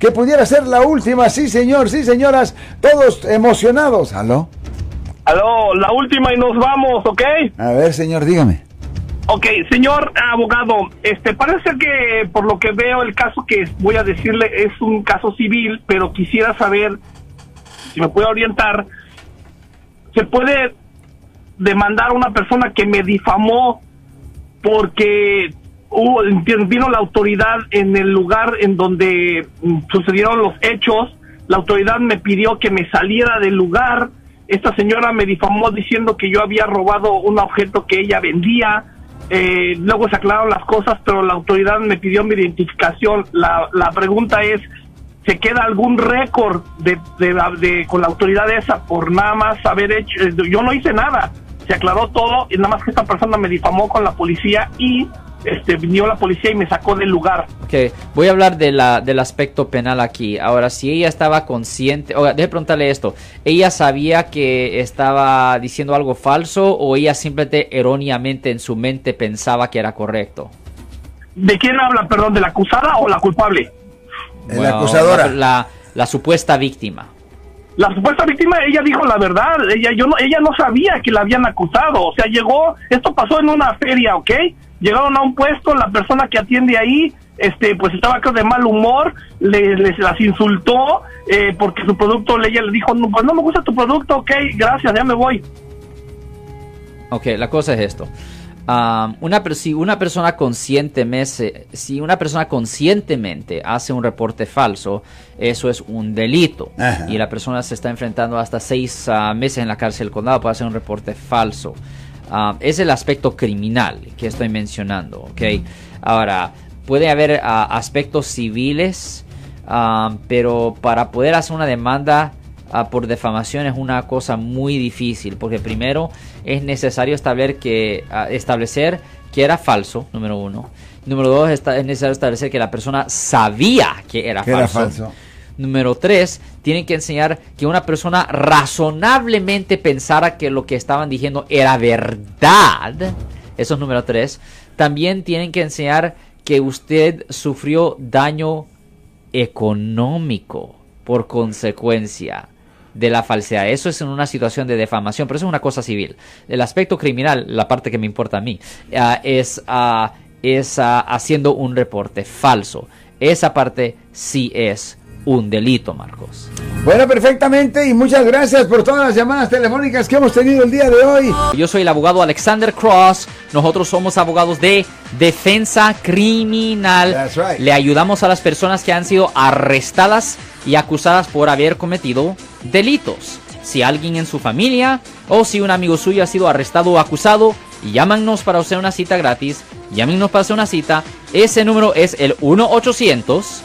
que pudiera ser la última. Sí, señor, sí, señoras, todos emocionados. ¿Aló? Aló, la última y nos vamos, ¿ok? A ver, señor, dígame. Ok, señor abogado, este parece que por lo que veo el caso que voy a decirle es un caso civil, pero quisiera saber si me puede orientar. ¿Se puede demandar a una persona que me difamó porque vino la autoridad en el lugar en donde mm, sucedieron los hechos? La autoridad me pidió que me saliera del lugar. Esta señora me difamó diciendo que yo había robado un objeto que ella vendía eh, luego se aclararon las cosas, pero la autoridad me pidió mi identificación. La, la pregunta es, ¿se queda algún récord de, de, con la autoridad esa por nada más haber hecho? Eh, yo no hice nada, se aclaró todo y nada más que esta persona me difamó con la policía y este, vino la policía y me sacó del lugar. Ok, voy a hablar de la, del aspecto penal aquí. Ahora, si ella estaba consciente, o déjeme preguntarle esto, ¿ella sabía que estaba diciendo algo falso o ella simplemente erróneamente en su mente pensaba que era correcto? ¿De quién habla, perdón, de la acusada o la culpable? la acusadora. La, la, supuesta víctima. La supuesta víctima, ella dijo la verdad, ella, yo no, ella no sabía que la habían acusado, o sea, llegó, esto pasó en una feria, ¿ok? llegaron a un puesto, la persona que atiende ahí, este, pues estaba de mal humor, les, las insultó eh, porque su producto, ella le dijo, no, pues no me gusta tu producto, ok, gracias, ya me voy. Ok, la cosa es esto. Una, si una persona conscientemente, si una persona conscientemente hace un reporte falso, eso es un delito. Y la persona se está enfrentando hasta seis ah, meses en la cárcel del condado por hacer un reporte falso. Es el aspecto criminal que estoy mencionando, ¿ok? Ahora, puede haber ah, aspectos civiles, pero para poder hacer una demanda por defamación es una cosa muy difícil, porque primero es necesario establecer que, establecer que era falso, número uno. Número dos, es necesario establecer que la persona sabía que era Era falso. Número tres, tienen que enseñar que una persona razonablemente pensara que lo que estaban diciendo era verdad. Eso es número tres. También tienen que enseñar que usted sufrió daño económico por consecuencia de la falsedad. Eso es en una situación de defamación, pero eso es una cosa civil. El aspecto criminal, la parte que me importa a mí, ah, es, ah, haciendo un reporte falso. Esa parte sí es un delito, Marcos. Bueno, perfectamente y muchas gracias por todas las llamadas telefónicas que hemos tenido el día de hoy. Yo soy el abogado Alexander Cross. Nosotros somos abogados de defensa criminal. Le ayudamos a las personas que han sido arrestadas y acusadas por haber cometido delitos. Si alguien en su familia o si un amigo suyo ha sido arrestado o acusado, llámanos para hacer una cita gratis. Llámenos para hacer una cita. Ese número es el 1 800